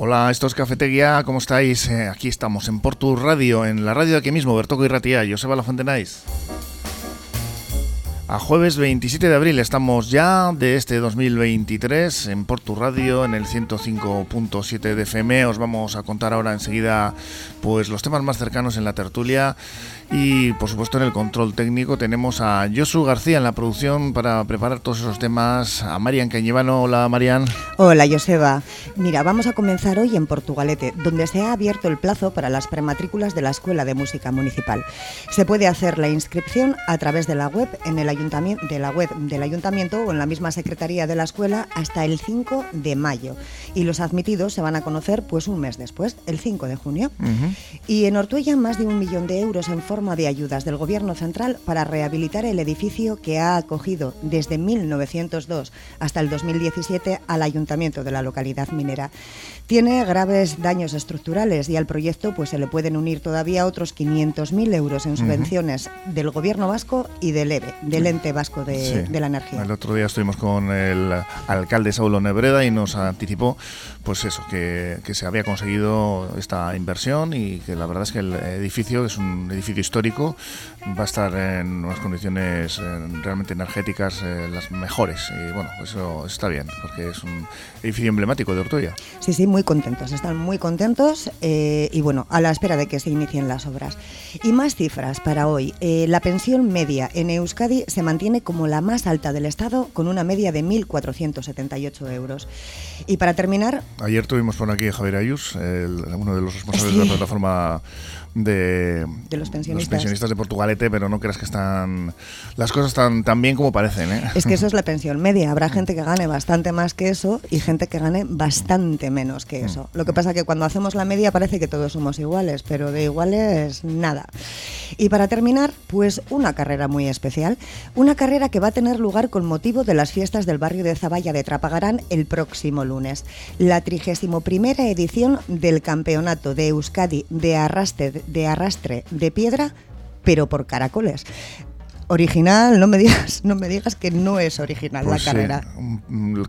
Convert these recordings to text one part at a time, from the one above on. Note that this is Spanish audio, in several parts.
Hola, esto es Cafetería, ¿cómo estáis? Eh, aquí estamos en Portu Radio, en la radio de aquí mismo, Bertoco y Ratía, Joseba La Fontenais. A jueves 27 de abril estamos ya de este 2023 en Portu Radio en el 105.7 de FM. Os vamos a contar ahora enseguida pues los temas más cercanos en la tertulia y por supuesto en el control técnico tenemos a Josu García en la producción para preparar todos esos temas. A Marian Cañivano. Hola Marian. Hola Joseba. Mira, vamos a comenzar hoy en Portugalete, donde se ha abierto el plazo para las prematrículas de la Escuela de Música Municipal. Se puede hacer la inscripción a través de la web en el ayuntamiento, de la web del ayuntamiento o en la misma secretaría de la escuela hasta el 5 de mayo. Y los admitidos se van a conocer pues un mes después, el 5 de junio. Y en Ortuella más de un millón de euros en forma de ayudas del Gobierno central para rehabilitar el edificio que ha acogido desde 1902 hasta el 2017 al ayuntamiento de la localidad minera. Tiene graves daños estructurales y al proyecto pues, se le pueden unir todavía otros 500.000 euros en subvenciones del Gobierno vasco y del EVE, del Ente Vasco de, la Energía. El otro día estuvimos con el alcalde Saulo Nebreda y nos anticipó pues eso, que, que se había conseguido esta inversión y que la verdad es que el edificio es un edificio histórico, va a estar en unas condiciones eh, realmente energéticas eh, las mejores y bueno, eso está bien porque es un edificio emblemático de Ortoya. Sí, sí, muy contentos, están muy contentos eh, y bueno, a la espera de que se inicien las obras. Y más cifras para hoy. Eh, la pensión media en Euskadi se mantiene como la más alta del Estado con una media de 1.478 euros. Y para terminar... Ayer tuvimos por aquí a Javier Ayus, uno de los responsables de la plataforma de, los, pensionistas. de Portugalete, pero no creas que están las cosas están tan bien como parecen. ¿eh? Es que eso es la pensión media. Habrá gente que gane bastante más que eso y gente que gane bastante menos que eso. Lo que pasa que cuando hacemos la media parece que todos somos iguales, pero de iguales nada. Y para terminar, pues una carrera muy especial, una carrera que va a tener lugar con motivo de las fiestas del barrio de Zaballa de Trapagarán el próximo lunes. La 31 edición del Campeonato de Euskadi de Arrastre de arrastre de piedra, pero por caracoles original, no me digas, no me digas que no es original la pues carrera.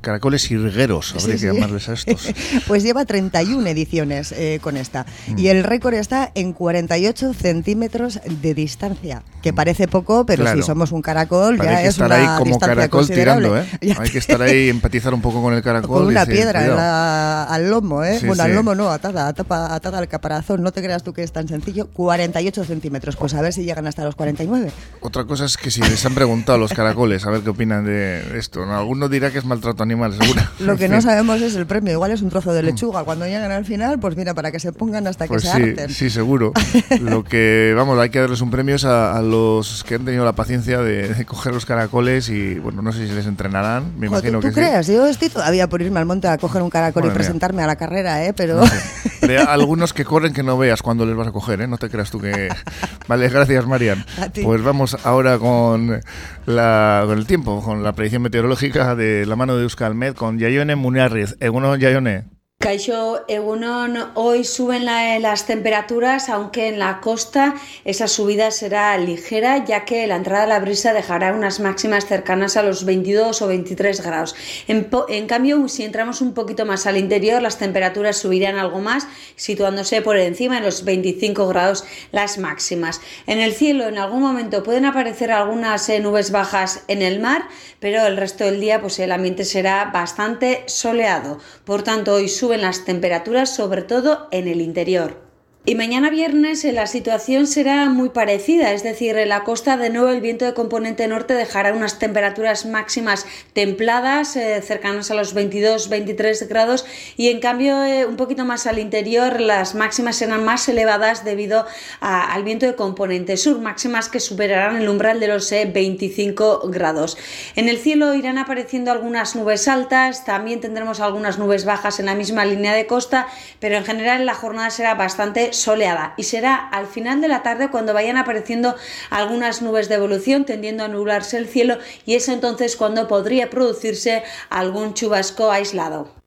caracoles irgueros, habría que llamarles a estos. pues lleva 31 ediciones eh, con esta. Y mm. el récord está en 48 centímetros de distancia, que parece poco, pero si somos un caracol ya es estar ahí como caracol tirando, ¿eh? Hay que estar ahí, empatizar un poco con el caracol. Con una piedra al lomo, ¿eh? bueno, al lomo no, atada, atada, atada al caparazón. No te creas tú que es tan sencillo. 48 centímetros, pues a ver si llegan hasta los 49. Otra cosa que si les han preguntado a los caracoles a ver qué opinan de esto, ¿no? alguno dirá que es maltrato animal, seguro. Lo que no sabemos es el premio, igual es un trozo de lechuga. Cuando llegan al final, pues mira, para que se pongan hasta que pues se sí, harten. Sí, seguro. Lo que, vamos, hay que darles un premio a, los que han tenido la paciencia de, coger los caracoles y, bueno, no sé si les entrenarán, me imagino ¿tú, que crees? Yo estoy todavía por irme al monte a coger un caracol y presentarme a la carrera, ¿eh? Pero... algunos que corren que no veas cuando les vas a coger, ¿eh? No te creas tú que... Vale, gracias, Marian. Pues vamos ahora con la, con el tiempo, con la predicción meteorológica de la mano de Euskalmet con Yayone Muniarriz. Eguno Yayone. Caixo Egunon, hoy suben las temperaturas, aunque en la costa esa subida será ligera, ya que la entrada de la brisa dejará unas máximas cercanas a los 22 o 23 grados. En, cambio, si entramos un poquito más al interior, las temperaturas subirán algo más, situándose por encima de los 25 grados las máximas. En el cielo, en algún momento pueden aparecer algunas eh, nubes bajas en el mar, pero el resto del día, pues el ambiente será bastante soleado. Por tanto, hoy sube en las temperaturas, sobre todo en el interior. Y mañana viernes eh, la situación será muy parecida, es decir, en la costa de nuevo el viento de componente norte dejará unas temperaturas máximas templadas, eh, cercanas a los 22-23 grados, y en cambio eh, un poquito más al interior las máximas serán más elevadas debido al viento de componente sur, máximas que superarán el umbral de los 25 grados. En el cielo irán apareciendo algunas nubes altas, también tendremos algunas nubes bajas en la misma línea de costa, pero en general la jornada será bastante soleada y será al final de la tarde cuando vayan apareciendo algunas nubes de evolución tendiendo a nublarse el cielo y es entonces cuando podría producirse algún chubasco aislado.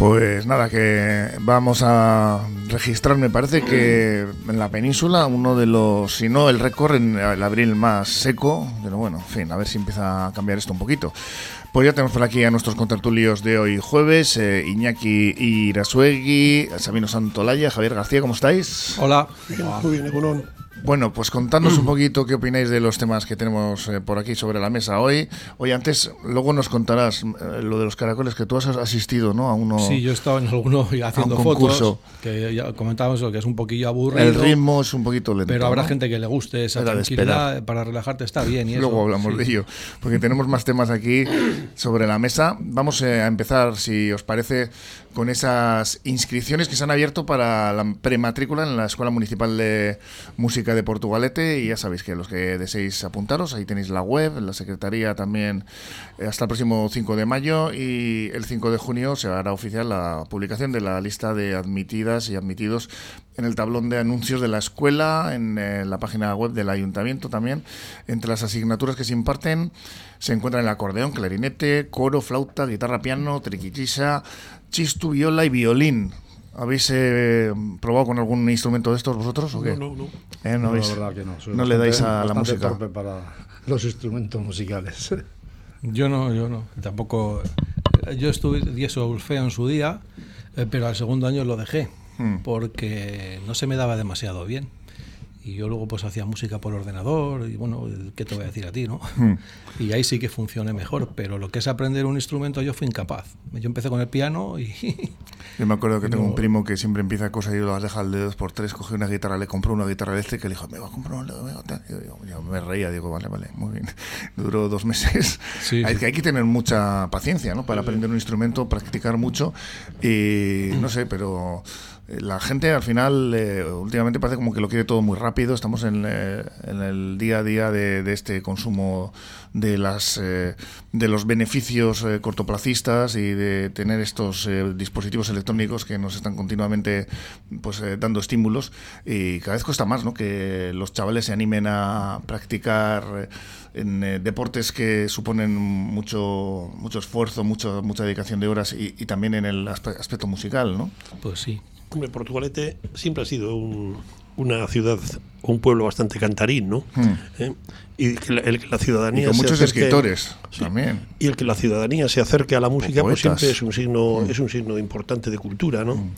Pues nada, que vamos a registrar, me parece que en la península uno de los, si no el récord en el abril más seco, pero bueno, en fin, a ver si empieza a cambiar esto un poquito. Pues ya tenemos por aquí a nuestros contertulios de hoy jueves, eh, Iñaki Irasuegui, Sabino Santolaya, Javier García, ¿cómo estáis? Hola. Muy bien, bueno, pues contadnos un poquito qué opináis de los temas que tenemos eh, por aquí sobre la mesa hoy. Oye, antes, luego nos contarás eh, lo de los caracoles, que tú has asistido, ¿no? A uno. Sí, yo he estado en alguno haciendo fotos, que ya comentábamos que es un poquillo aburrido. El ritmo es un poquito lento. Pero habrá gente que le guste esa tranquilidad para relajarte, está bien. Y luego hablamos de ello, porque tenemos más temas aquí sobre la mesa. Vamos eh, a empezar, si os parece, con esas inscripciones que se han abierto para la prematrícula en la Escuela Municipal de Música de Portugalete y ya sabéis que los que deseéis apuntaros, ahí tenéis la web, la Secretaría también eh, hasta el próximo 5 de mayo y el 5 de junio se hará oficial la publicación de la lista de admitidas y admitidos en el tablón de anuncios de la escuela, en eh, la página web del ayuntamiento también. Entre las asignaturas que se imparten se encuentran el acordeón, clarinete, coro, flauta, guitarra, piano, triquichisa, chistu, viola y violín. ¿Habéis eh, probado con algún instrumento de estos vosotros o qué? No, no, no. ¿Eh? ¿No, la verdad que no. no le dais a la música. torpe para los instrumentos musicales. Yo no, yo no. Tampoco. Yo estudié solfeo en su día, eh, pero al segundo año lo dejé hmm. porque no se me daba demasiado bien y yo luego pues hacía música por ordenador y bueno, ¿qué te voy a decir a ti, no? Hmm. Y ahí sí que funcione mejor, pero lo que es aprender un instrumento yo fui incapaz. Yo empecé con el piano y... Yo me acuerdo que tengo un primo que siempre empieza cosas y lo las deja al dedo por tres, coge una guitarra, le compró una guitarra eléctrica y le dijo, me va a comprar un dedo, yo, me reía, digo, vale, vale, muy bien. Duró dos meses. hay, hay que tener mucha paciencia, ¿no? Para aprender un instrumento, practicar mucho y no sé, pero la gente al final eh, últimamente parece como que lo quiere todo muy rápido. Estamos en, eh, el día a día de, este consumo de las eh, de los beneficios cortoplacistas y de tener estos dispositivos electrónicos que nos están continuamente pues dando estímulos y cada vez cuesta más, ¿no? Que los chavales se animen a practicar en deportes que suponen mucho mucho esfuerzo, mucho, mucha dedicación de horas y, y también en el aspecto musical, ¿no? Pues sí. Hombre, Portugalete siempre ha sido una ciudad, un pueblo bastante cantarín, ¿no? Hmm. ¿Eh? Y que la, el que la ciudadanía. Y con muchos escritores también. Y el que la ciudadanía se acerque a la música, pues siempre es un signo, hmm. es un signo importante de cultura, ¿no? Hmm.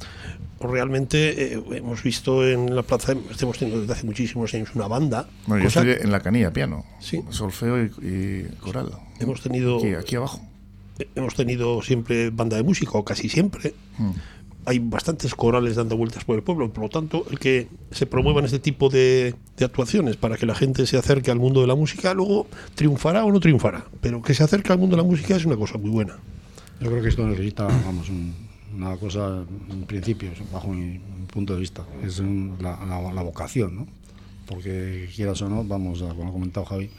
Realmente eh, hemos visto en la plaza, estamos teniendo desde hace muchísimos años una banda. Bueno, yo estoy en la canilla, piano, sí. solfeo y, coral. Hemos tenido. Aquí, aquí, abajo. Eh, hemos tenido siempre banda de música, o casi siempre hay bastantes corales dando vueltas por el pueblo, por lo tanto, el que se promuevan este tipo de, actuaciones para que la gente se acerque al mundo de la música, luego triunfará o no triunfará, pero que se acerque al mundo de la música es una cosa muy buena. Yo creo que esto necesita, vamos, una cosa, en principio, bajo mi punto de vista, es la, vocación, ¿no? Porque quieras o no, vamos, como ha comentado Javi,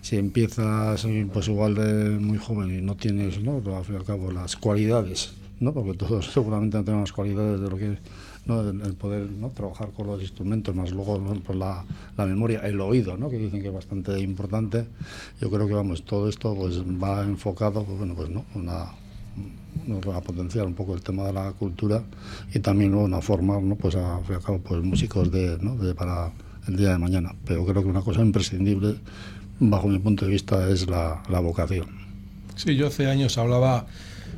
si empiezas pues igual de muy joven y no tienes, ¿no? al fin y al cabo, las cualidades ¿no? porque todos seguramente no tenemos cualidades de lo que es el, poder ¿no? trabajar con los instrumentos, más luego pues la, la, memoria, el oído, ¿no? que dicen que es bastante importante. Yo creo que vamos, todo esto pues va enfocado, pues bueno, pues no, una, a potenciar un poco el tema de la cultura y también ¿no? a formar ¿no? pues a, cabo pues músicos de, ¿no? de, para el día de mañana. Pero creo que una cosa imprescindible, bajo mi punto de vista, es la, la vocación. Sí, yo hace años hablaba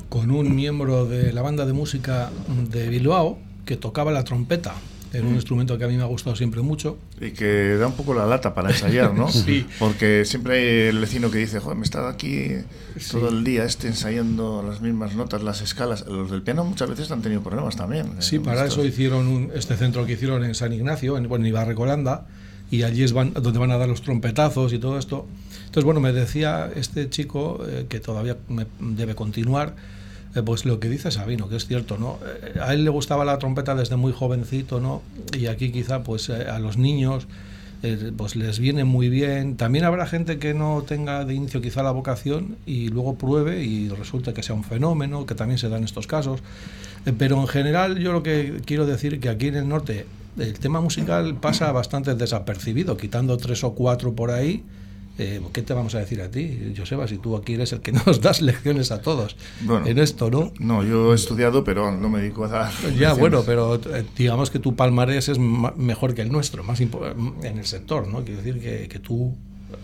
con un miembro de la banda de música de Bilbao que tocaba la trompeta. Era un mm. instrumento que a mí me ha gustado siempre mucho. Y que da un poco la lata para ensayar, ¿no? sí. Porque siempre hay el vecino que dice, joder, me he estado aquí todo el día este ensayando las mismas notas, las escalas. Los del piano muchas veces han tenido problemas también. ¿eh? Sí, para eso hicieron este centro que hicieron en San Ignacio, en, bueno, en Ibarrecolanda, y allí es donde van a dar los trompetazos y todo esto. Entonces, bueno, me decía este chico eh, que todavía me debe continuar, eh, pues lo que dice Sabino, que es cierto, ¿no? Eh, a él le gustaba la trompeta desde muy jovencito, ¿no? Y aquí quizá, pues a los niños, pues les viene muy bien. También habrá gente que no tenga de inicio quizá la vocación y luego pruebe y resulta que sea un fenómeno, que también se da en estos casos. pero en general yo lo que quiero decir que aquí en el norte el tema musical pasa bastante desapercibido, quitando tres o cuatro por ahí eh, ¿qué te vamos a decir a ti, Joseba, si tú aquí eres el que nos das lecciones a todos Bueno. en esto, ¿no? No, yo he estudiado, pero no me dedico a dar. Ya, lecciones. bueno, pero eh, digamos que tu palmarés es mejor que el nuestro, más en el sector, ¿no? Quiero decir que, que tú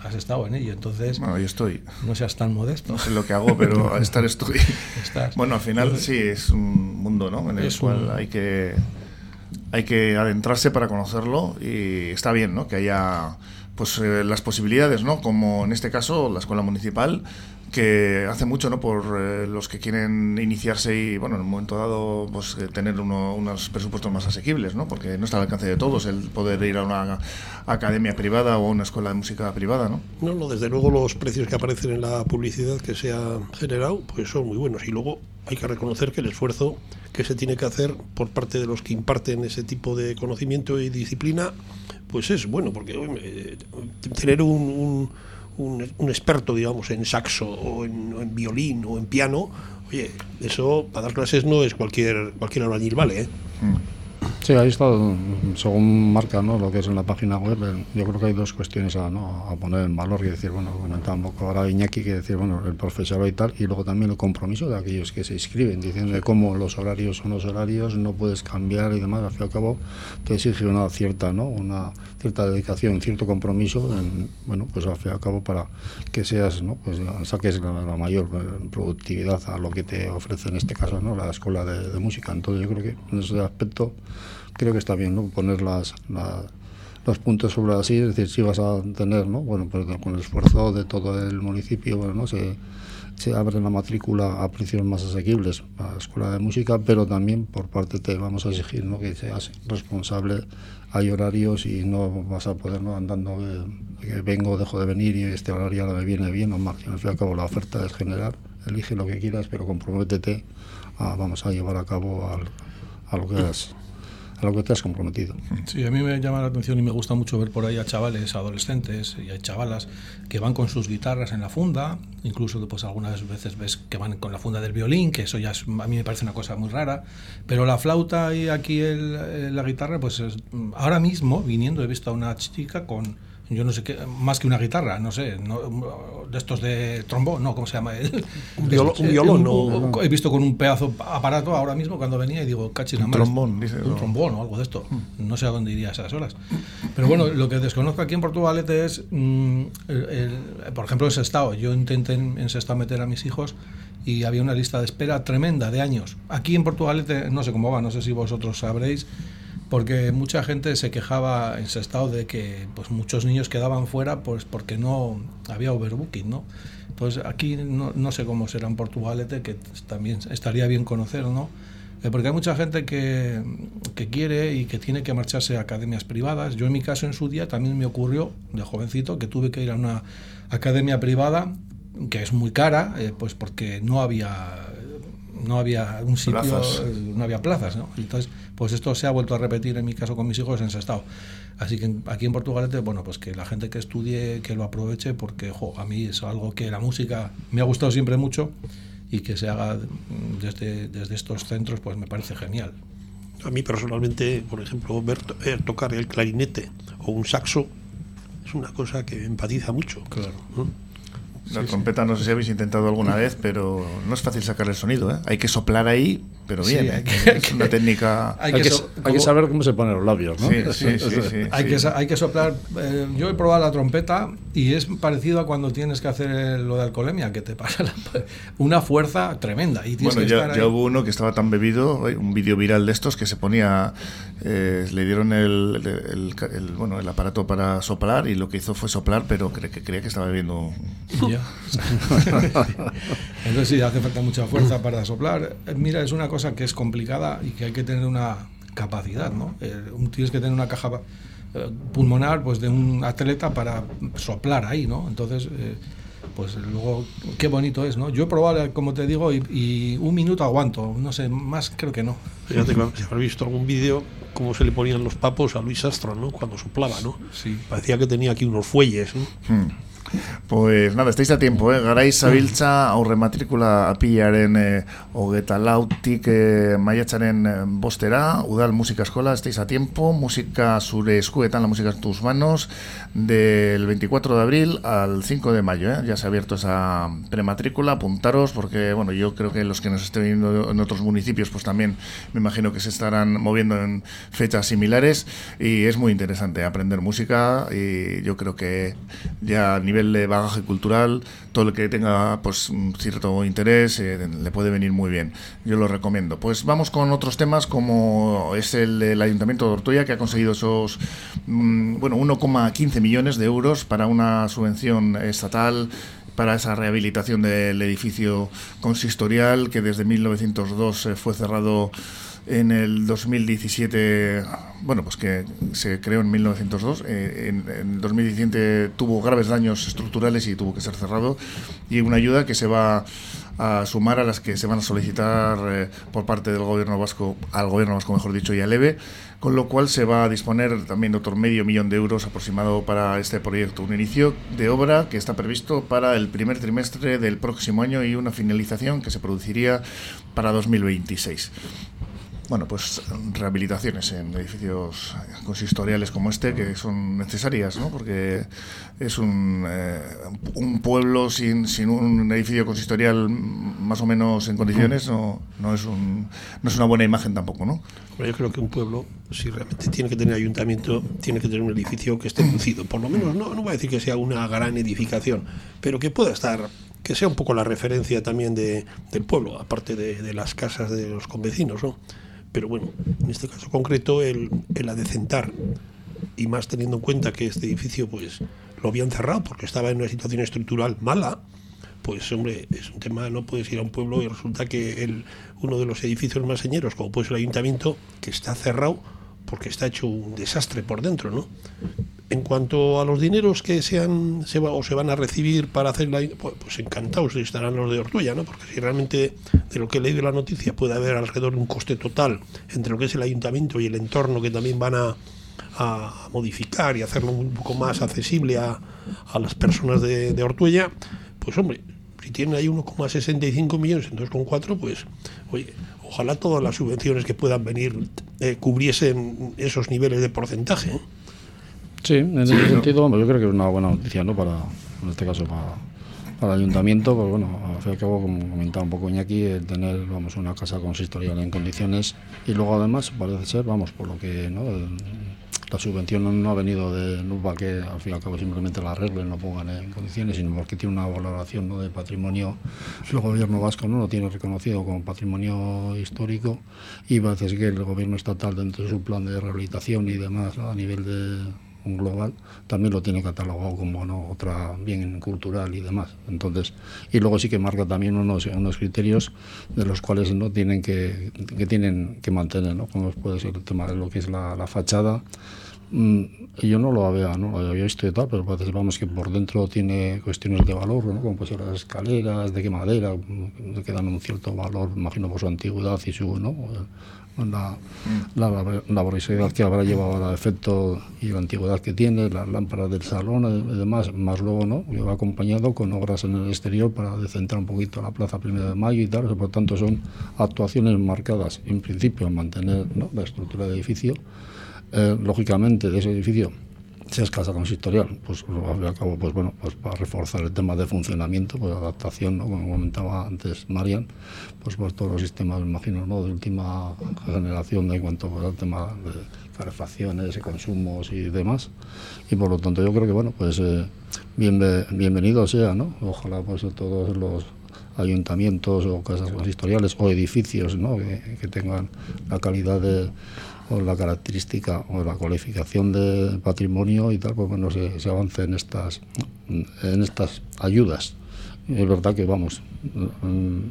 has estado en ello, entonces Bueno, yo estoy. no seas tan modesto. No sé lo que hago, pero a estar estoy. Estás. Bueno, al final sí es un mundo, ¿no? En el Es cual un- hay que hay que adentrarse para conocerlo y está bien, ¿no? Que haya pues eh, las posibilidades, ¿no? Como en este caso la escuela municipal que hace mucho, ¿no? Por eh, los que quieren iniciarse y, bueno, en un momento dado, pues eh, tener uno- unos presupuestos más asequibles, ¿no? Porque no está al alcance de todos el poder ir a una academia privada o a una escuela de música privada, ¿no? No, no, desde luego los precios que aparecen en la publicidad que se ha generado pues son muy buenos y luego hay que reconocer que el esfuerzo que se tiene que hacer por parte de los que imparten ese tipo de conocimiento y disciplina pues es bueno porque eh, tener un, un, un- experto digamos en saxo o en, violín o en piano oye eso para dar clases no es cualquier cualquier albañil vale ¿eh? Sí, ahí está, según marca ¿no? lo que es en la página web, eh, yo creo que hay dos cuestiones a, ¿no? a poner en valor, que decir, bueno, comentaba un poco ahora Iñaki, que decir, bueno, el profesorado y tal, y luego también el compromiso de aquellos que se inscriben, diciendo cómo los horarios son los horarios, no puedes cambiar y demás, al fin y al cabo te exige una cierta, ¿no? una cierta dedicación, cierto compromiso, en, bueno, pues al fin y al cabo para que seas, ¿no? pues saques la, la mayor eh, productividad a lo que te ofrece en este caso, ¿no? La escuela de, de música. Entonces yo creo que en ese aspecto creo que está bien ¿no? poner las, la- los puntos sobre sillas, es decir, si vas a tener, ¿no? bueno, pues con el esfuerzo de todo el municipio, bueno, ¿no? se, se abre la matrícula a precios más asequibles para la escuela de música, pero también por parte te vamos a exigir ¿no? que seas responsable, hay horarios y no vas a poder ¿no? andando vengo, dejo de venir y este horario ahora me viene bien o mal, al fin y al cabo la oferta es general, elige lo que quieras, pero comprométete a, vamos a llevar a cabo a lo que has a lo que te has comprometido. Sí, a mí me llama la atención y me gusta mucho ver por ahí a chavales, adolescentes y a chavalas que van con sus guitarras en la funda, incluso pues algunas veces ves que van con la funda del violín, que eso ya es- a mí me parece una cosa muy rara, pero la flauta y aquí el- eh, la guitarra, pues es- ahora mismo viniendo he visto a una chica con yo no sé qué, más que una guitarra, no sé, no, de estos de trombón, no, ¿cómo se llama? El- Un violo- un violón, un- ¿no? He visto con un pedazo aparato ahora mismo cuando venía y digo, cachis, Un trombón, dices, Un trombón o algo de esto. No sé a dónde iría a esas horas. Pero bueno, lo que desconozco aquí en Portugalete es, mm, el- el- por ejemplo, en Sestao. Yo intenté en, en Sestao meter a mis hijos y había una lista de espera tremenda de años. Aquí en Portugalete no sé cómo va, no sé si vosotros sabréis, porque mucha gente se quejaba en Sestao de que pues muchos niños quedaban fuera pues porque no había overbooking, ¿no? Entonces aquí no, no sé cómo será en Portugalete, que también estaría bien conocer, ¿no? Eh, Porque hay mucha gente que, que quiere y que tiene que marcharse a academias privadas. Yo en mi caso en su día también me ocurrió, de jovencito, que tuve que ir a una academia privada que es muy cara, eh, pues porque no había no había un sitio, Plazas. eh, no había plazas, ¿no? Entonces, pues esto se ha vuelto a repetir en mi caso con mis hijos en Sestao. Así que aquí en Portugalete, bueno, pues que la gente que estudie, que lo aproveche, porque jo, a mí es algo que la música me ha gustado siempre mucho y que se haga mm, desde, desde estos centros, pues me parece genial. A mí personalmente, por ejemplo, ver, ver tocar el clarinete o un saxo es una cosa que empatiza mucho. Claro. ¿no? La trompeta no sé si habéis intentado alguna vez, pero no es fácil sacar el sonido. ¿eh? Hay que soplar ahí, pero Sí, bien. hay ¿eh? que- es una técnica. Hay que que, so- hay como- que saber cómo se ponen los labios, ¿no? Sí, sí, sí, sí, Hay, sí. que, hay que soplar. eh, yo he probado la trompeta y es parecido a cuando tienes que hacer lo de alcoholemia, que te pasa la- una fuerza tremenda. Y Bueno, que ya, estar ya ahí. hubo uno que estaba tan bebido, un vídeo viral de estos que se ponía, eh, le dieron el, el- el- el- bueno, el aparato para soplar y lo que hizo fue soplar, pero cre- que creía que estaba bebiendo. Ya. Entonces sí, hace falta mucha fuerza para soplar. Eh, Mira, es una cosa que es complicada y que hay que tener una capacidad, ¿no? Eh, tienes que tener una caja eh, pulmonar pues de un atleta para soplar ahí, ¿no? Entonces, eh, pues luego, qué bonito es, ¿no? Yo he probado, como te digo, y, y un minuto aguanto, no sé, más creo que no. Fíjate que si habrás visto algún vídeo cómo se le ponían los papos a Luis Astro, ¿no? Cuando soplaba, ¿no? Sí. Parecía que tenía aquí unos fuelles, ¿no? Hmm. Pues nada, estáis a tiempo, eh? Garaiz zabiltza aurre matrikula apilaren eh, hogeta lautik eh, maiatzaren eh, bostera, udal musika eskola, estáis a tiempo, música zure eskuetan, la música en tus manos, del 24 de abril al 5 de mayo, ¿eh? ya se ha abierto esa prematrícula, apuntaros, porque bueno, yo creo que los que nos estén viendo en otros municipios, pues también me imagino que se estarán moviendo en fechas similares y es muy interesante aprender música y yo creo que ya a nivel de bagaje cultural, todo el que tenga pues un cierto interés eh, le puede venir muy bien. Yo lo recomiendo. Pues vamos con otros temas como es el del Ayuntamiento de Ortuella que ha conseguido esos mm, bueno, 1,15 millones de euros para una subvención estatal para esa rehabilitación del edificio consistorial que desde 1902 eh, fue cerrado en el 2017, bueno, pues que se creó en 1902, eh, en, en 2017 tuvo graves daños estructurales y tuvo que ser cerrado, y una ayuda que se va a sumar a las que se van a solicitar eh, por parte del gobierno vasco, al gobierno vasco mejor dicho, y al EVE, con lo cual se va a disponer también otro medio millón de euros aproximado para este proyecto. Un inicio de obra que está previsto para el primer trimestre del próximo año y una finalización que se produciría para 2026 bueno, pues rehabilitaciones en edificios consistoriales como este que son necesarias, ¿no? Porque es un, eh, un pueblo sin, sin un edificio consistorial más o menos en condiciones no, no, es un, no es una buena imagen tampoco, ¿no? Yo creo que un pueblo, si realmente tiene que tener ayuntamiento, tiene que tener un edificio que esté lucido. Por lo menos, no, no voy a decir que sea una gran edificación, pero que pueda estar que sea un poco la referencia también de, del pueblo, aparte de, de las casas de los convecinos, ¿no? Pero bueno, en este caso concreto, el, el adecentar, y más teniendo en cuenta que este edificio pues lo habían cerrado porque estaba en una situación estructural mala, pues hombre, es un tema, no puedes ir a un pueblo y resulta que el, uno de los edificios más señeros, como puede ser el ayuntamiento, que está cerrado porque está hecho un desastre por dentro, ¿no? En cuanto a los dineros que sean se va, o se van a recibir para hacer la pues, pues encantados estarán los de Ortuella, ¿no? Porque si realmente de lo que he leído la noticia puede haber alrededor de un coste total entre lo que es el ayuntamiento y el entorno que también van a, a modificar y hacerlo un poco más accesible a, a las personas de, de Ortuella, pues hombre, si tienen ahí 1,65 millones en 2,4, pues oye, ojalá todas las subvenciones que puedan venir eh, cubriesen esos niveles de porcentaje. ¿eh? Sí, en ese sí, sentido, ¿no? yo creo que es una buena noticia, ¿no? Para, en este caso, para, para el ayuntamiento, pues bueno, al fin y al cabo, como comentaba un poco Iñaki, el tener, vamos, una casa consistorial en condiciones y luego además, parece ser, vamos, por lo que, ¿no? El, la subvención no ha venido de no para que al fin y al cabo simplemente la arreglen, no pongan en condiciones, sino porque tiene una valoración ¿no? de patrimonio. El gobierno vasco no lo tiene reconocido como patrimonio histórico y parece que el gobierno estatal dentro de su plan de rehabilitación y demás ¿no? a nivel de global también lo tiene catalogado como ¿no? otra bien cultural y demás entonces y luego sí que marca también unos, unos criterios de los cuales no tienen que, que tienen que mantener ¿no? como puede ser el tema de lo que es la, la fachada mm, yo no lo había, ¿no? lo había visto y tal, pero parece vamos, que por dentro tiene cuestiones de valor, ¿no? como pues las escaleras, de qué madera, que dan un cierto valor, imagino por su antigüedad y su, ¿no? La, la que habrá llevado al efecto y la antigüedad que tiene, las lámparas del salón y demás, más luego no, yo va acompañado con obras en el exterior para decentrar un poquito la plaza primero de mayo y tal, por tanto son actuaciones marcadas en principio en mantener la estructura del edificio, eh, lógicamente de ese edificio si es casa consistorial, pues al cabo, pues bueno, pues para reforzar el tema de funcionamiento, pues adaptación, ¿no? como comentaba antes Marian, pues pues todos los sistemas, me imagino, ¿no? de última generación de cuanto pues, al tema de calefacciones, consumos y demás. Y por lo tanto yo creo que bueno, pues eh, bien, bienvenido sea, ¿no? Ojalá pues todos los ayuntamientos o casas consistoriales o edificios ¿no? que, que tengan la calidad de o la característica o la cualificación de patrimonio y tal, pues bueno, se, se avance en estas, en estas ayudas. Es verdad que, vamos,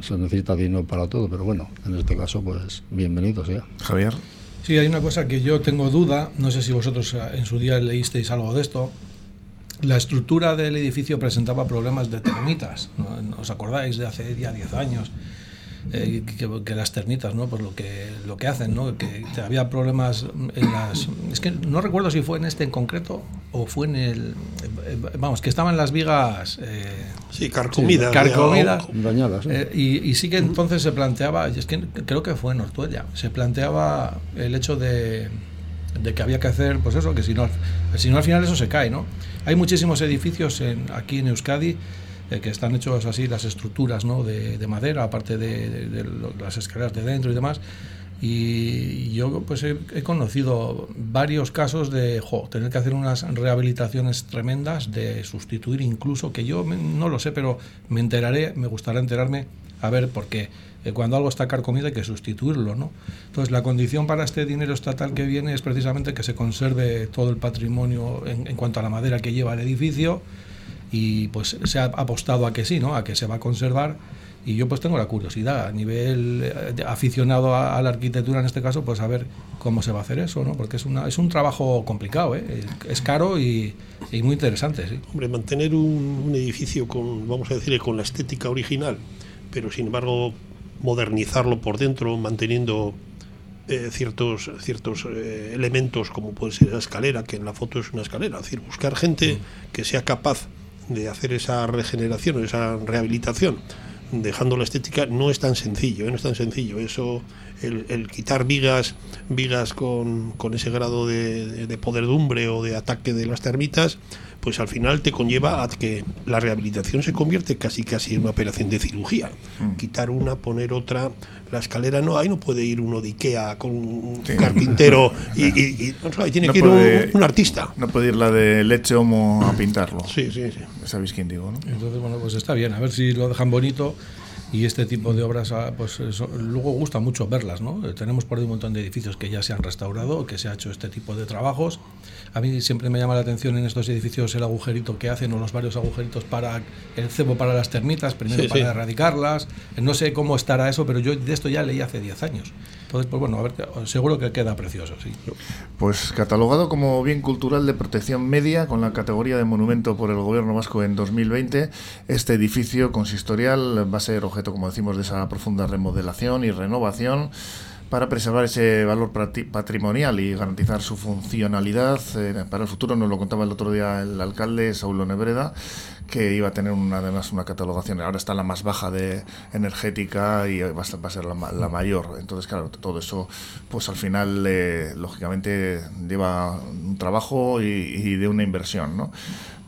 se necesita dinero para todo, pero bueno, en este caso, pues bienvenido sea. Javier. Sí, hay una cosa que yo tengo duda, no sé si vosotros en su día leísteis algo de esto. La estructura del edificio presentaba problemas de termitas, ¿no? ¿Os acordáis de hace ya 10 años? eh, que, las termitas, ¿no? Por lo que, lo que hacen, ¿no? Que había problemas en las... Es que no recuerdo si fue en este en concreto o fue en el... Vamos, que estaban las vigas... Eh, sí, carcomidas. carcomidas. Dañadas. Eh, y, sí que entonces se planteaba, es que creo que fue en Ortuella, se planteaba el hecho de, de que había que hacer, pues eso, que si no, si no al final eso se cae, ¿no? Hay muchísimos edificios en, aquí en Euskadi eh, que están hechos así las estructuras ¿no? de, de madera, aparte de, de, las escaleras de dentro y demás. Y yo pues he, he conocido varios casos de tener que hacer unas rehabilitaciones tremendas, de sustituir incluso, que yo no lo sé, pero me enteraré, me gustaría enterarme a ver por qué. Eh, cuando algo está carcomido hay que sustituirlo, ¿no? Entonces la condición para este dinero estatal que viene es precisamente que se conserve todo el patrimonio en, cuanto a la madera que lleva el edificio, y pues se ha apostado a que sí, ¿no? A que se va a conservar y yo pues tengo la curiosidad a nivel eh, aficionado a, la arquitectura en este caso pues a ver cómo se va a hacer eso no porque es una es un trabajo complicado ¿eh? es caro y, muy interesante hombre mantener un, un, edificio con vamos a decir con la estética original pero sin embargo modernizarlo por dentro manteniendo eh, ciertos ciertos eh, elementos como puede ser la escalera que en la foto es una escalera es decir buscar gente que sea capaz de hacer esa regeneración, esa rehabilitación, dejando la estética, no es tan sencillo, ¿eh? no es tan sencillo. Eso, el, el quitar vigas, vigas con, con ese grado de, de, poderdumbre o de ataque de las termitas, pues al final te conlleva a que la rehabilitación se convierte casi casi en una operación de cirugía. Mm. Quitar una, poner otra, la escalera no, ahí no puede ir uno de Ikea con un sí. carpintero y, y, y no, ahí tiene no que puede, ir un, un, artista. No puede ir la de leche homo a pintarlo. Sí, sí, sí. ¿Sabéis quién digo? ¿no? Entonces, bueno, pues está bien, a ver si lo dejan bonito y este tipo de obras ah, pues eso, luego gusta mucho verlas no tenemos por ahí un montón de edificios que ya se han restaurado que se ha hecho este tipo de trabajos. A mí siempre me llama la atención en estos edificios el agujerito que hacen o los varios agujeritos para el cebo para las termitas primero sí, para sí. erradicarlas. No sé cómo estará eso pero yo de esto ya leí hace 10 años. Entonces pues bueno a ver seguro que queda precioso sí. Pues catalogado como bien cultural de protección media con la categoría de monumento por el gobierno vasco en 2020 este edificio consistorial va a ser objeto como decimos de esa profunda remodelación y renovación para preservar ese valor patrimonial y garantizar su funcionalidad eh, para el futuro. Nos lo contaba el otro día el alcalde Saulo Nebreda, que iba a tener una, además una catalogación. Ahora está la más baja de energética y va a ser la, la, mayor. Entonces, claro, todo eso, pues al final, eh, lógicamente, lleva un trabajo y, y de una inversión, ¿no?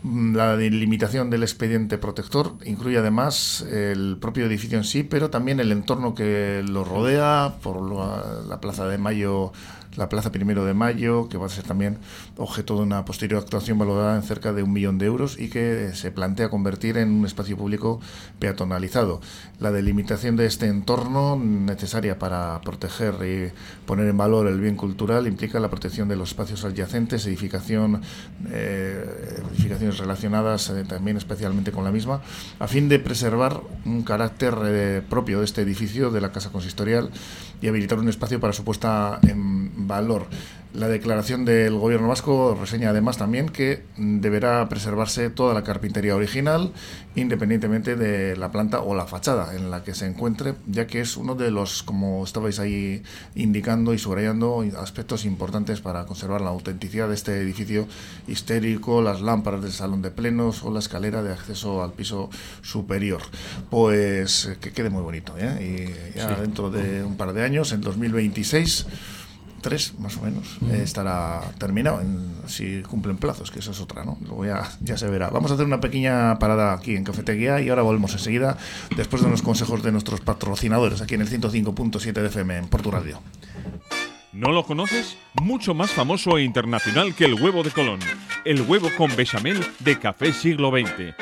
La delimitación del expediente protector incluye además el propio edificio en sí, pero también el entorno que lo rodea, por la, la Plaza de Mayo la Plaza Primero de Mayo, que va a ser también objeto de una posterior actuación valorada en cerca de un millón de euros y que se plantea convertir en un espacio público peatonalizado. La delimitación de este entorno necesaria para proteger y poner en valor el bien cultural implica la protección de los espacios adyacentes, edificación, eh, edificaciones relacionadas eh, también especialmente con la misma, a fin de preservar un carácter eh, propio de este edificio de la Casa Consistorial y habilitar un espacio para su puesta valor. La declaración del Gobierno vasco reseña además también que deberá preservarse toda la carpintería original, independientemente de la planta o la fachada en la que se encuentre, ya que es uno de los, como estabais ahí indicando y subrayando, aspectos importantes para conservar la autenticidad de este edificio histérico, las lámparas del salón de plenos o la escalera de acceso al piso superior. Pues que quede muy bonito, ¿eh? Y ya sí. dentro de un par de años, en 2026, tres más o menos mm. eh, estará terminado en, si cumplen plazos que eso es otra no luego ya, ya se verá vamos a hacer una pequeña parada aquí en cafetería y ahora volvemos enseguida después de unos consejos de nuestros patrocinadores aquí en el 105.7 de FM en Portu Radio ¿No lo conoces? Mucho más famoso e internacional que el huevo de Colón. El huevo con bechamel de Café Siglo XX.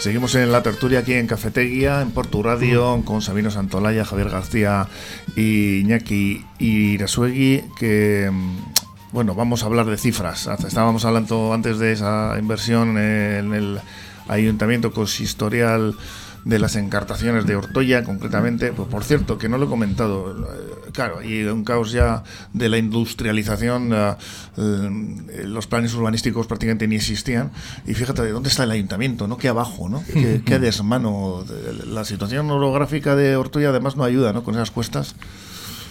Seguimos en la tertulia aquí en Cafeteguía, en Portu Radio, con Sabino Santolaya, Javier García y Iñaki Irasuegui, que mm, bueno, vamos a hablar de cifras. Estábamos hablando antes de esa inversión en el ayuntamiento consistorial de las encartaciones de Ortoya, concretamente. Pues por cierto, que no lo he comentado, eh, claro, y un caos ya de la industrialización, eh, eh, los planes urbanísticos prácticamente ni existían. Y fíjate de dónde está el ayuntamiento, ¿no? Que abajo, ¿no? Qué, desmano. La situación orográfica de Ortoya además no ayuda, ¿no? Con esas cuestas.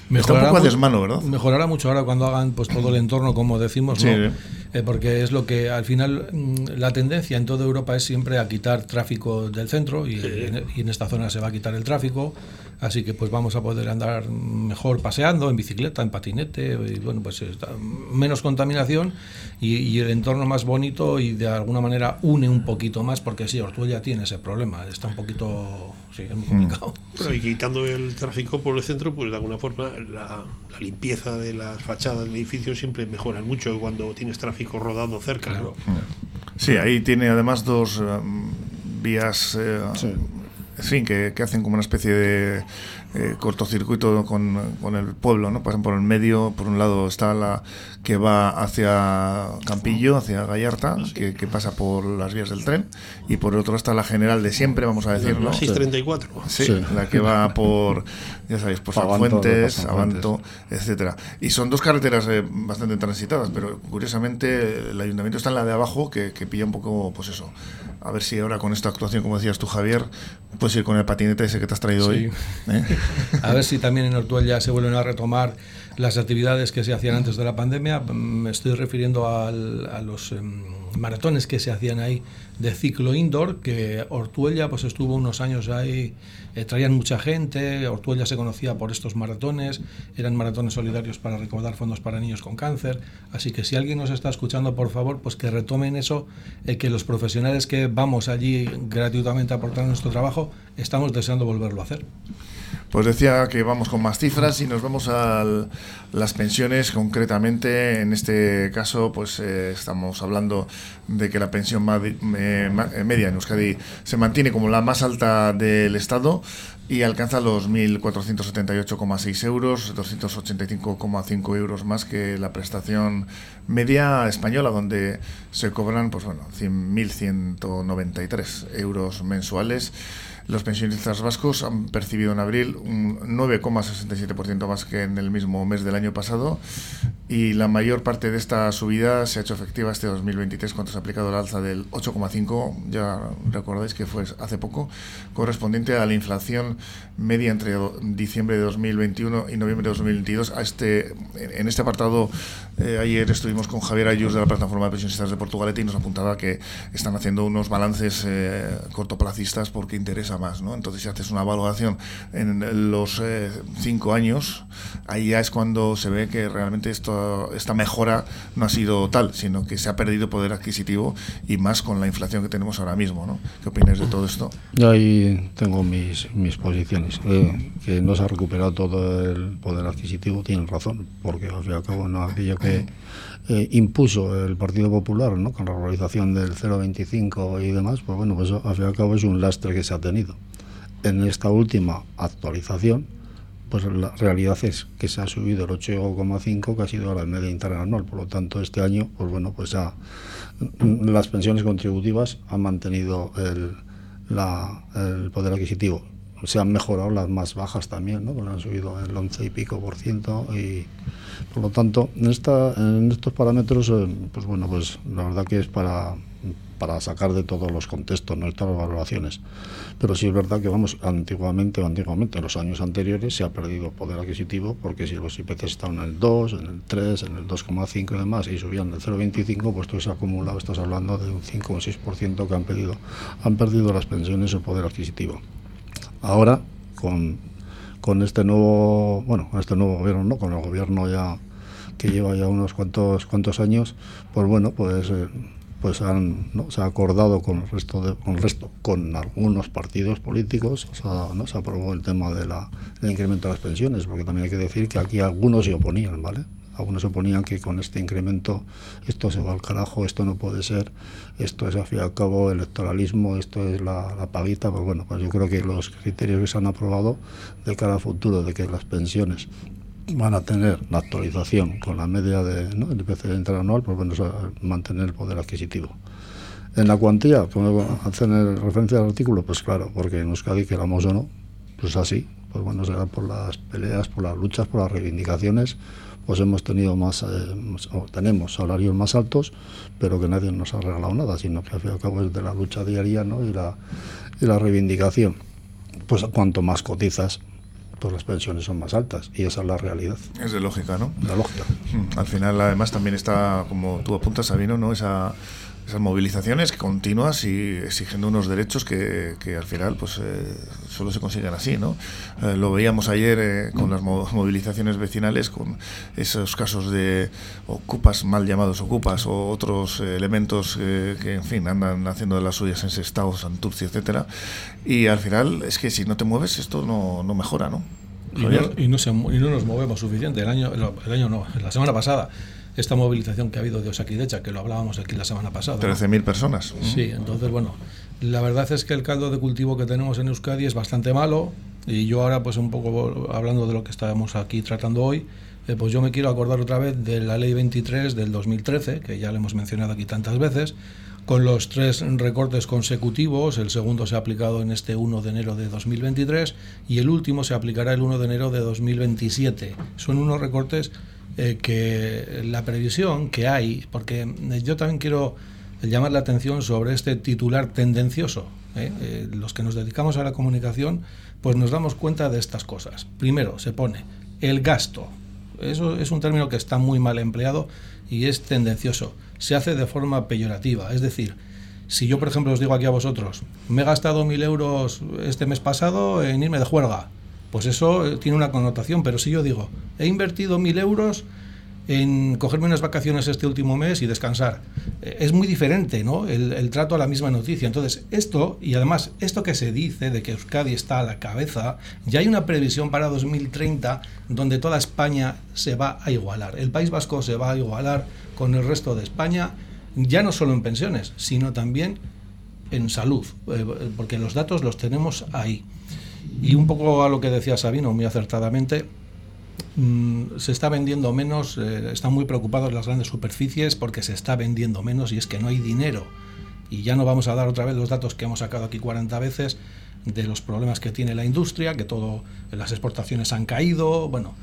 Mejorará Está un poco desmano, ¿verdad? Mejorará mucho ahora cuando hagan pues todo el entorno, como decimos, ¿no? Eh, porque es lo que al final mm, la tendencia en toda Europa es siempre a quitar tráfico del centro y, en, esta zona se va a quitar el tráfico, así que pues vamos a poder andar mejor paseando en bicicleta, en patinete, y bueno, pues menos contaminación y, el entorno más bonito y de alguna manera une un poquito más, porque sí, Ortuella tiene ese problema, está un poquito, sí, es muy mm. complicado. y quitando el tráfico por el centro, pues de alguna forma la, la limpieza de las fachadas del edificio siempre mejora mucho cuando tienes tráfico rodado cerca. Claro. Sí, ahí tiene además dos eh, vías, eh, en fin, que, que, hacen como una especie de eh, cortocircuito con, con, el pueblo, ¿no? Pasan por el medio, por un lado está la que va hacia Campillo, hacia Gallarta, que, pasa por las vías del tren, y por otro está la general de siempre, vamos a decirlo. La 634. Sí, la que va por, ya sabéis, por San Fuentes, Abanto, etcétera. Y son dos carreteras eh, bastante transitadas, pero curiosamente el ayuntamiento está en la de abajo, que, que pilla un poco, pues eso, a ver si ahora con esta actuación, como decías tú, Javier, puedes ir con el patinete ese que te has traído hoy. ¿eh? A ver si también en Ortuella se vuelven a retomar las actividades que se hacían antes de la pandemia. Me estoy refiriendo a los em, maratones que se hacían ahí de ciclo indoor, que Ortuella pues estuvo unos años ahí, eh, traían mucha gente, Ortuella se conocía por estos maratones, eran maratones solidarios para recaudar fondos para niños con cáncer, así que si alguien nos está escuchando, por favor, pues que retomen eso, eh, que los profesionales que vamos allí gratuitamente a aportar nuestro trabajo, estamos deseando volverlo a hacer. Pues decía que vamos con más cifras y nos vamos a las pensiones concretamente. En este caso, pues eh, estamos hablando de que la pensión media en Euskadi se mantiene como la más alta del Estado y alcanza los 1.478,6 euros, 285,5 euros más que la prestación media española, donde se cobran pues bueno, 100.193 euros mensuales. Los pensionistas vascos han percibido en abril un 9,67% más que en el mismo mes del año pasado y la mayor parte de esta subida se ha hecho efectiva este 2023 cuando se ha aplicado el alza del 8,5, ya recordáis que fue hace poco, correspondiente a la inflación media entre diciembre de 2021 y noviembre de 2022. A este, en este apartado, eh, ayer estuvimos con Javier Ayus de la Plataforma de Pensionistas de Portugalete y nos apuntaba que están haciendo unos balances eh, cortoplacistas porque interesa más, ¿no? Entonces, si haces una valoración en los eh, cinco años, ahí ya es cuando se ve que realmente esto, esta mejora no ha sido tal, sino que se ha perdido poder adquisitivo y más con la inflación que tenemos ahora mismo, ¿no? ¿Qué opinas de todo esto? Yo ahí tengo mis, mis posiciones. Eh, que no se ha recuperado todo el poder adquisitivo, tienen razón, porque al fin y al cabo no aquello que eh, impuso el Partido Popular, ¿no? con la realización del 0,25 y demás, pues bueno, pues al fin y al cabo es un lastre que se ha tenido. En esta última actualización, pues la realidad es que se ha subido el 8,5 que ha sido la media interanual, por lo tanto este año, pues bueno, pues ha, las pensiones contributivas han mantenido el poder adquisitivo se han mejorado las más bajas también, ¿no? Porque han subido el 11 y pico por ciento y por lo tanto en, esta, en estos parámetros, eh, pues bueno, pues la verdad que es para, para sacar de todos los contextos nuestras valoraciones. Pero sí es verdad que vamos, antiguamente o antiguamente, en los años anteriores se ha perdido poder adquisitivo porque si los IPC estaban en el 2, en el 3, en el 2,5 y demás y subían del 0,25, pues todo se ha acumulado, estás hablando de un 5 o un 6% que han perdido, han perdido las pensiones o poder adquisitivo. Ahora, con, con este nuevo, bueno, este nuevo gobierno, ¿no? con el gobierno ya que lleva ya unos cuantos cuantos años, pues bueno, pues eh, pues han, se ha acordado con el resto de, con resto con algunos partidos políticos ¿no? se aprobó el tema de la, del incremento de las pensiones porque también hay que decir que aquí algunos se oponían vale algunos se oponían que con este incremento esto se va al carajo, esto no puede ser, esto es al fin y al cabo electoralismo, esto es la, la paguita, pues bueno, pues yo creo que los criterios que se han aprobado de cara al futuro, de que las pensiones van a tener la actualización con la media del ¿no? IPC interanual, pues bueno, mantener el poder adquisitivo. En la cuantía, como hacen referencia al artículo, pues claro, porque en Euskadi, queramos o no, pues así, pues bueno, será por las peleas, por las luchas, por las reivindicaciones, pues hemos tenido más, eh, o tenemos salarios más altos, pero que nadie nos ha regalado nada, sino que al fin y al cabo es de la lucha diaria ¿no? y, la, y la reivindicación. Pues cuanto más cotizas, pues las pensiones son más altas y esa es la realidad. Es de lógica, ¿no? La lógica. Mm, al final, además, también está, como tú apuntas, Sabino, ¿no? Esa, esas movilizaciones continuas y exigiendo unos derechos que, que al final pues eh, solo se consiguen así, ¿no? Eh, lo veíamos ayer eh, con las movilizaciones vecinales, con esos casos de ocupas, mal llamados ocupas, o otros elementos que, en fin, andan haciendo de las suyas en Sestao, Santurci, etcétera. Y al final es que si no te mueves esto no, no mejora, ¿no? Y no, y no, se, y no nos movemos suficiente. El año, el año no, la semana pasada esta movilización que ha habido de Osakidecha, que lo hablábamos aquí la semana pasada. 13.000 personas. Sí, entonces, bueno, la verdad es que el caldo de cultivo que tenemos en Euskadi es bastante malo y yo ahora, pues un poco hablando de lo que estábamos aquí tratando hoy, eh, pues yo me quiero acordar otra vez de la ley 23 del 2013, que ya le hemos mencionado aquí tantas veces, con los tres recortes consecutivos, el segundo se ha aplicado en este 1 de enero de 2023 y el último se aplicará el 1 de enero de 2027. Son unos recortes eh, que la previsión que hay, porque eh, yo también quiero llamar la atención sobre este titular tendencioso. ¿eh? los que nos dedicamos a la comunicación, pues nos damos cuenta de estas cosas. Primero, se pone el gasto. Eso es un término que está muy mal empleado y es tendencioso. Se hace de forma peyorativa. Es decir, si yo, por ejemplo, os digo aquí a vosotros, me he gastado mil euros este mes pasado en irme de juerga, pues eso eh, tiene una connotación, pero si yo digo, he invertido mil euros en cogerme unas vacaciones este último mes y descansar. Eh, es muy diferente, ¿no? El, trato a la misma noticia. Entonces, esto, y además, esto que se dice de que Euskadi está a la cabeza, ya hay una previsión para 2030 donde toda España se va a igualar. El País Vasco se va a igualar con el resto de España, ya no solo en pensiones, sino también en salud, eh, porque los datos los tenemos ahí. Y un poco a lo que decía Sabino, muy acertadamente, mm, se está vendiendo menos, eh, están muy preocupados las grandes superficies porque se está vendiendo menos y es que no hay dinero. Y ya no vamos a dar otra vez los datos que hemos sacado aquí 40 veces de los problemas que tiene la industria, que todo las exportaciones han caído, bueno,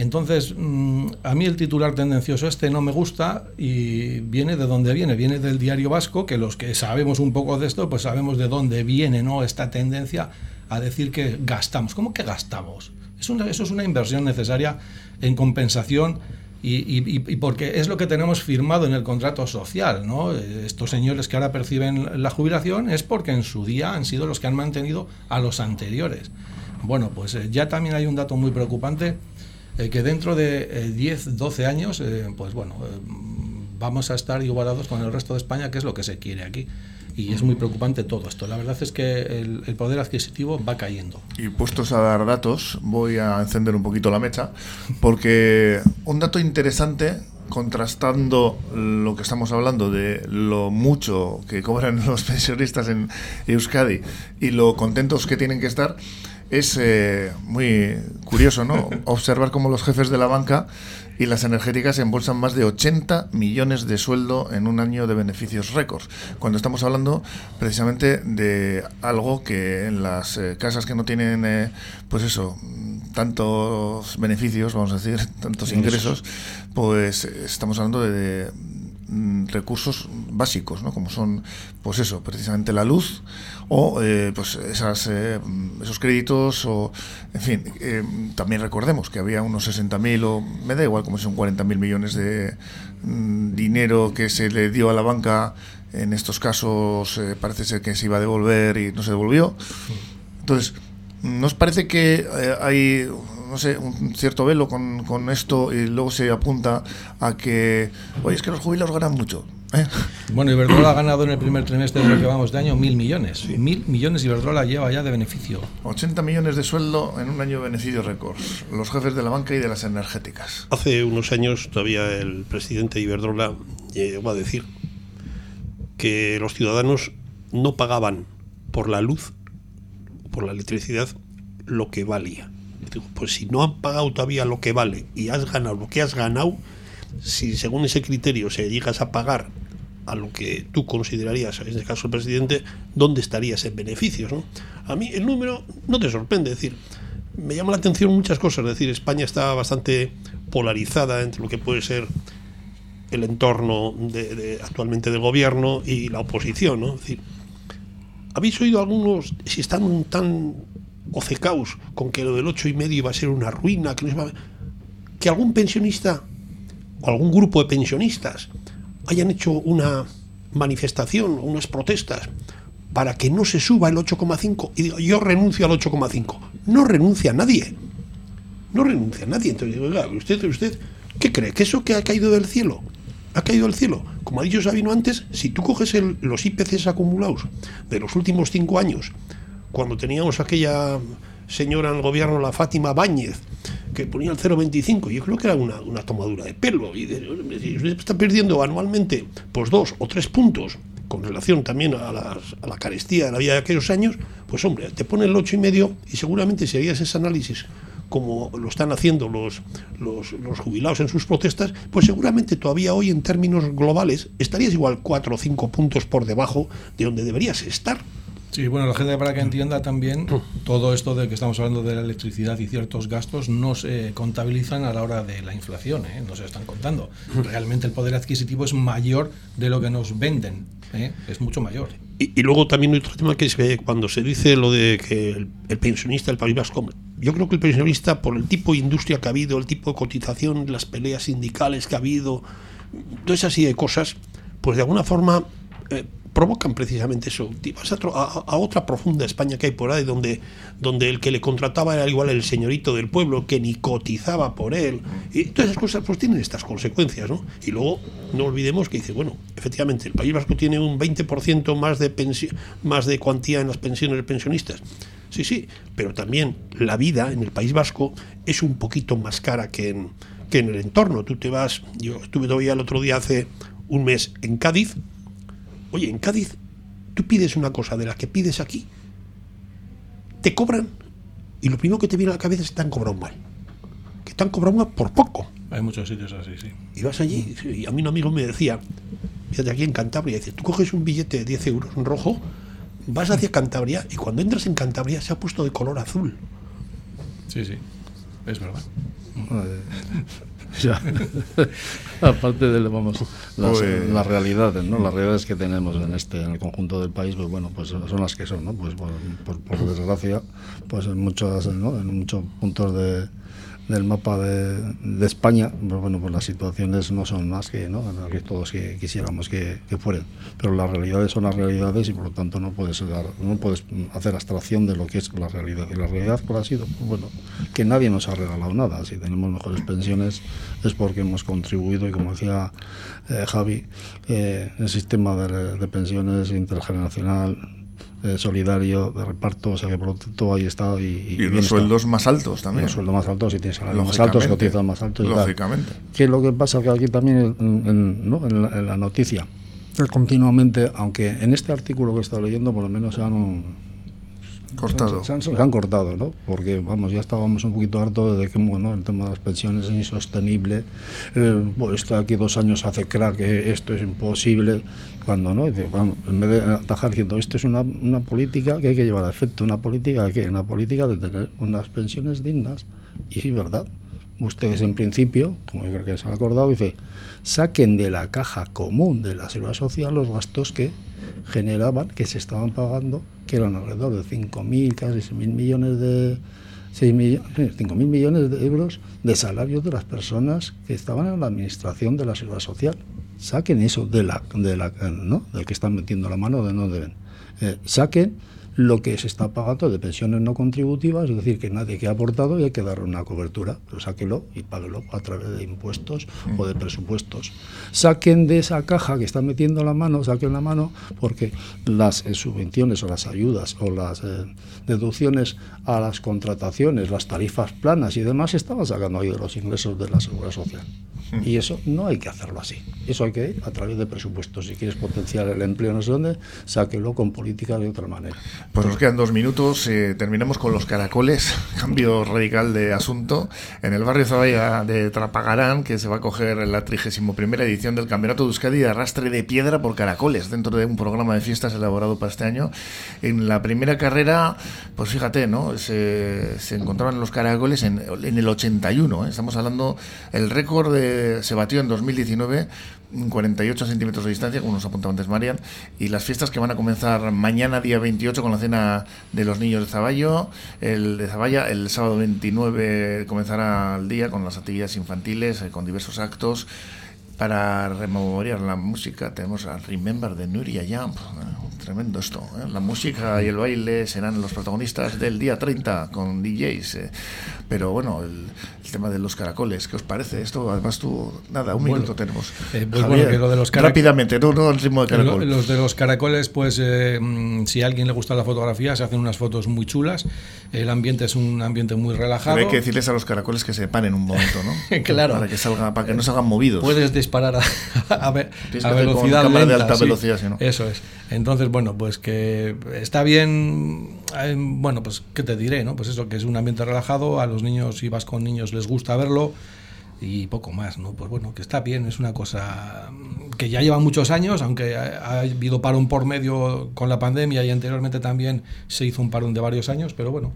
entonces, mm, a mí el titular tendencioso este no me gusta y viene de dónde viene, viene del diario vasco, que los que sabemos un poco de esto, pues sabemos de dónde viene ¿no? esta tendencia a decir que gastamos. ¿Cómo que gastamos? Eso es una inversión necesaria en compensación y, porque es lo que tenemos firmado en el contrato social. ¿no? Estos señores que ahora perciben la jubilación es porque en su día han sido los que han mantenido a los anteriores. Bueno, pues eh, ya también hay un dato muy preocupante eh, que dentro de 10, eh, 12 años, eh, pues bueno, vamos a estar igualados con el resto de España, que es lo que se quiere aquí. Y es muy preocupante todo esto. La verdad es que el, el, poder adquisitivo va cayendo. Y puestos a dar datos, voy a encender un poquito la mecha, porque un dato interesante contrastando lo que estamos hablando de lo mucho que cobran los pensionistas en Euskadi y lo contentos que tienen que estar, es eh, muy curioso, ¿no? Observar cómo los jefes de la banca y las energéticas embolsan más de 80 millones de sueldo en un año de beneficios récords, cuando estamos hablando precisamente de algo que en las eh, casas que no tienen, eh, pues eso, tantos beneficios, vamos a decir, tantos ingresos, pues estamos hablando de, mm, recursos básicos, ¿no? Como son, pues eso, precisamente la luz o eh, pues esas, esos créditos o, en fin, también recordemos que había unos 60.000 o me da igual como son 40.000 millones de mm, dinero que se le dio a la banca en estos casos eh, parece ser que se iba a devolver y no se devolvió. Entonces, ¿nos parece que eh, hay, no sé, un cierto velo con, con, esto y luego se apunta a que, oye, es que los jubilados ganan mucho? ¿eh? Bueno, Iberdrola ha ganado en el primer trimestre de lo que vamos de año mil millones. Mil millones Iberdrola lleva ya de beneficio. 80 millones de sueldo en un año de beneficio récord. Los jefes de la banca y de las energéticas. Hace unos años todavía el presidente de Iberdrola llegó a decir que los ciudadanos no pagaban por la luz, por la electricidad, lo que valía. Pues si no han pagado todavía lo que vale y has ganado lo que has ganado, si según ese criterio se llegas a pagar a lo que tú considerarías, en este caso el presidente, ¿dónde estarías en beneficios? ¿no? A mí el número no te sorprende, decir, me llama la atención muchas cosas, es decir, España está bastante polarizada entre lo que puede ser el entorno actualmente del gobierno y la oposición. ¿no? decir, ¿Habéis oído algunos, si están tan ocecaos con que lo del ocho y medio iba a ser una ruina, que, que algún pensionista o algún grupo de pensionistas hayan hecho una manifestación, unas protestas para que no se suba el 8,5 y digo, yo renuncio al 8,5. No renuncia nadie. No renuncia nadie. Entonces digo, usted, usted, ¿qué cree? ¿Que eso que ha caído del cielo? ha caído al cielo. Como ha dicho Sabino antes, si tú coges los IPCs acumulados de los últimos cinco años, cuando teníamos aquella señora en el gobierno, la Fátima Báñez, que ponía el 0,25, yo creo que era una, tomadura de pelo. Y usted está perdiendo anualmente pues dos o tres puntos con relación también a, a, la carestía de la vida de aquellos años, pues hombre, te pone el ocho y medio y seguramente si harías ese análisis como lo están haciendo los, los, jubilados en sus protestas, pues seguramente todavía hoy en términos globales estarías igual cuatro o cinco puntos por debajo de donde deberías estar. Sí, bueno, la gente para que entienda también todo esto de que estamos hablando de la electricidad y ciertos gastos no se contabilizan a la hora de la inflación, ¿eh? no se están contando. Realmente el poder adquisitivo es mayor de lo que nos venden, ¿eh? es mucho mayor. Y, luego también otro tema que es que cuando se dice lo de que el, pensionista del País Vasco, yo creo que el pensionista, por el tipo de industria que ha habido, el tipo de cotización, las peleas sindicales que ha habido, todas así de cosas, pues de alguna forma eh, provocan precisamente eso. Vas a, otra profunda España que hay por ahí, donde, donde el que le contrataba era igual el señorito del pueblo, que ni cotizaba por él. Y todas esas cosas pues tienen estas consecuencias, ¿no? Y luego no olvidemos que dice, bueno, efectivamente, el País Vasco tiene un 20% más de, más de cuantía en las pensiones de pensionistas. Sí, sí, pero también la vida en el País Vasco es un poquito más cara que en, que en el entorno. Tú te vas, yo estuve todavía el otro día hace un mes en Cádiz, Oye, en Cádiz, tú pides una cosa de la que pides aquí, te cobran y lo primero que te viene a la cabeza es que te han cobrado mal. Que te han cobrado mal por poco. Hay muchos sitios así, sí. Y vas allí, y a mí un amigo me decía, fíjate aquí en Cantabria, dice, tú coges un billete de 10 euros en rojo, vas hacia Cantabria y cuando entras en Cantabria se ha puesto de color azul. Sí, sí, es verdad. Ya. Aparte de vamos, las, pues- las, realidades, ¿no? Las realidades que tenemos en este, en el conjunto del país, pues bueno, pues son las que son, ¿no? Pues por, por, desgracia, pues en muchos, ¿no? en muchos puntos de, del mapa de, España, pues bueno, pues las situaciones no son más que, ¿no? que todos que quisiéramos que, que, fueran. Pero las realidades son las realidades y por lo tanto no puedes, dar, no puedes hacer abstracción de lo que es la realidad. Y la realidad, ¿cuál ha sido? Pues bueno, que nadie nos ha regalado nada. Si tenemos mejores pensiones es porque hemos contribuido y como decía eh, Javi, eh, el sistema de, de pensiones intergeneracional eh, solidario de reparto, o sea que por lo tanto ahí está. Y, y, los sueldos más altos también. los sueldos más altos, si tienes salarios más altos, cotizan más altos. Lógicamente. ¿Qué es lo que pasa? Que aquí también en, ¿no? en, la, noticia, continuamente, aunque en este artículo que he estado leyendo, por lo menos se han Cortado. Se, han, cortado, ¿no? Porque, vamos, ya estábamos un poquito hartos de que, bueno, el tema de las pensiones es insostenible. Eh, bueno, esto de aquí dos años hace crack que esto es imposible. Cuando no, dice, vamos, en vez de atajar diciendo, esto es una, una política que hay que llevar a efecto, una política que una política de tener unas pensiones dignas. Y sí, verdad. Ustedes en principio, como yo creo que se han acordado, dice, saquen de la caja común de la seguridad social los gastos que generaban, que se estaban pagando, que eran alrededor de 5.000, casi 6.000 millones de 6 millones, 5.000 millones de euros de salarios de las personas que estaban en la administración de la seguridad social. Saquen eso de la, de la ¿no? del que están metiendo la mano de no deben. Eh, saquen lo que se está pagando de pensiones no contributivas, es decir, que nadie que ha aportado y hay que darle una cobertura, pero sáquelo y páguelo a través de impuestos o de presupuestos. Saquen de esa caja que están metiendo la mano, saquen la mano, porque las eh, subvenciones o las ayudas o las eh, deducciones a las contrataciones, las tarifas planas y demás, se estaban sacando ahí de los ingresos de la seguridad social. Y eso no hay que hacerlo así. Eso hay que ir a través de presupuestos. Si quieres potenciar el empleo no sé dónde, sáquelo con política de otra manera. Pues nos quedan dos minutos. Eh, terminemos con los caracoles. Cambio radical de asunto. En el barrio Zavalla de Trapagarán, que se va a coger la 31 edición del Campeonato de Euskadi de Arrastre de Piedra por Caracoles, dentro de un programa de fiestas elaborado para este año. En la primera carrera, pues fíjate, ¿no? Se, encontraban los caracoles en, en el 81. ¿eh? Estamos hablando, el récord de se batió en 2019 48 centímetros de distancia, como nos apuntaba antes Marian, y las fiestas que van a comenzar mañana, día 28, con la cena de los niños de Zaballo, el de Zaballa, el sábado 29 comenzará el día con las actividades infantiles, eh, con diversos actos. Para rememoriar la música tenemos a Remember de Nuria Jump. Tremendo esto. ¿eh? La música y el baile serán los protagonistas del día 30 con DJs. eh. Pero bueno, el, el tema de los caracoles, ¿qué os parece? Esto, además tú, nada, un Bueno, minuto tenemos. eh, pues Javier, bueno, que lo de los Rápidamente, no, no al ritmo de caracol. Los de los caracoles, pues eh, mm, si a alguien le gusta la fotografía, se hacen unas fotos muy chulas. El ambiente es un ambiente muy relajado. Pero hay que decirles a los caracoles que se paren un momento, ¿no? Claro. Para que, salga, para que no salgan movidos. Puedes disparar a, a a con velocidad cámara de lenta, alta sí. velocidad, si no. Eso es. Entonces, bueno, pues que está bien. eh, Bueno, pues qué te diré, ¿no? Pues eso, que es un ambiente relajado. A los niños, si vas con niños, les gusta verlo y poco más, ¿no? Pues bueno, que está bien, es una cosa que ya lleva muchos años, aunque ha habido parón por medio con la pandemia y anteriormente también se hizo un parón de varios años, pero bueno,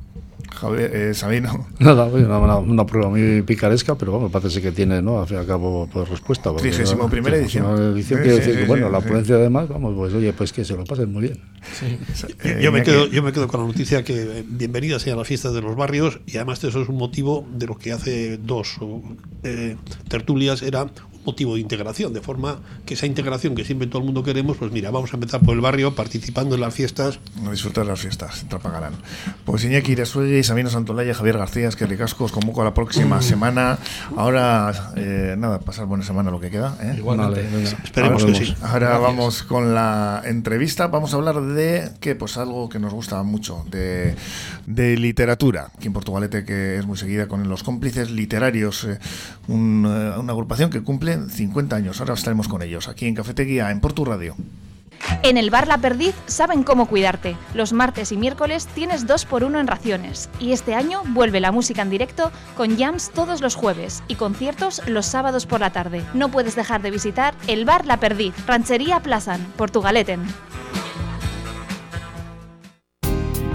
Javier, eh, Sabino. Nada, una, una- una prueba muy picaresca, pero bueno, parece que tiene, ¿no? Al fin y al cabo, pues respuesta. Trigésimo primera edición. edición Sí, quiere sí, decir sí, que, bueno, sí, la sí. afluencia además, vamos, pues oye, pues que se lo pasen muy bien. Eh, Yo me, quedo, yo me quedo con la noticia que eh, bienvenidas sean las fiestas de los barrios y además eso es un motivo de lo que hace dos eh, tertulias era motivo de integración, de forma que esa integración que siempre todo el mundo queremos, pues mira, vamos a empezar por el barrio participando en las fiestas A disfrutar de las fiestas, Trapagarán. Pues Iñaki Irasuegui, Sabino Santolaya, Javier García, es que ricasco, os convoco a la próxima semana. Ahora, eh, nada, pasar buena semana lo que queda. ¿eh? igualmente. Vale. Esperemos Ahora que sí. Ahora Gracias. vamos con la entrevista. Vamos a hablar de que pues algo que nos gusta mucho, de, de literatura. Aquí en Portugalete, que es muy seguida con los cómplices literarios, eh, un, eh, una agrupación que cumple 50 años. Ahora estaremos con ellos aquí en Cafetería, en Portu Radio. En el Bar La Perdiz saben cómo cuidarte. Los martes y miércoles tienes 2 por 1 en raciones. Y este año vuelve la música en directo con jams todos los jueves y conciertos los sábados por la tarde. No puedes dejar de visitar el Bar La Perdiz, Ranchería Plazan, Portugaleten.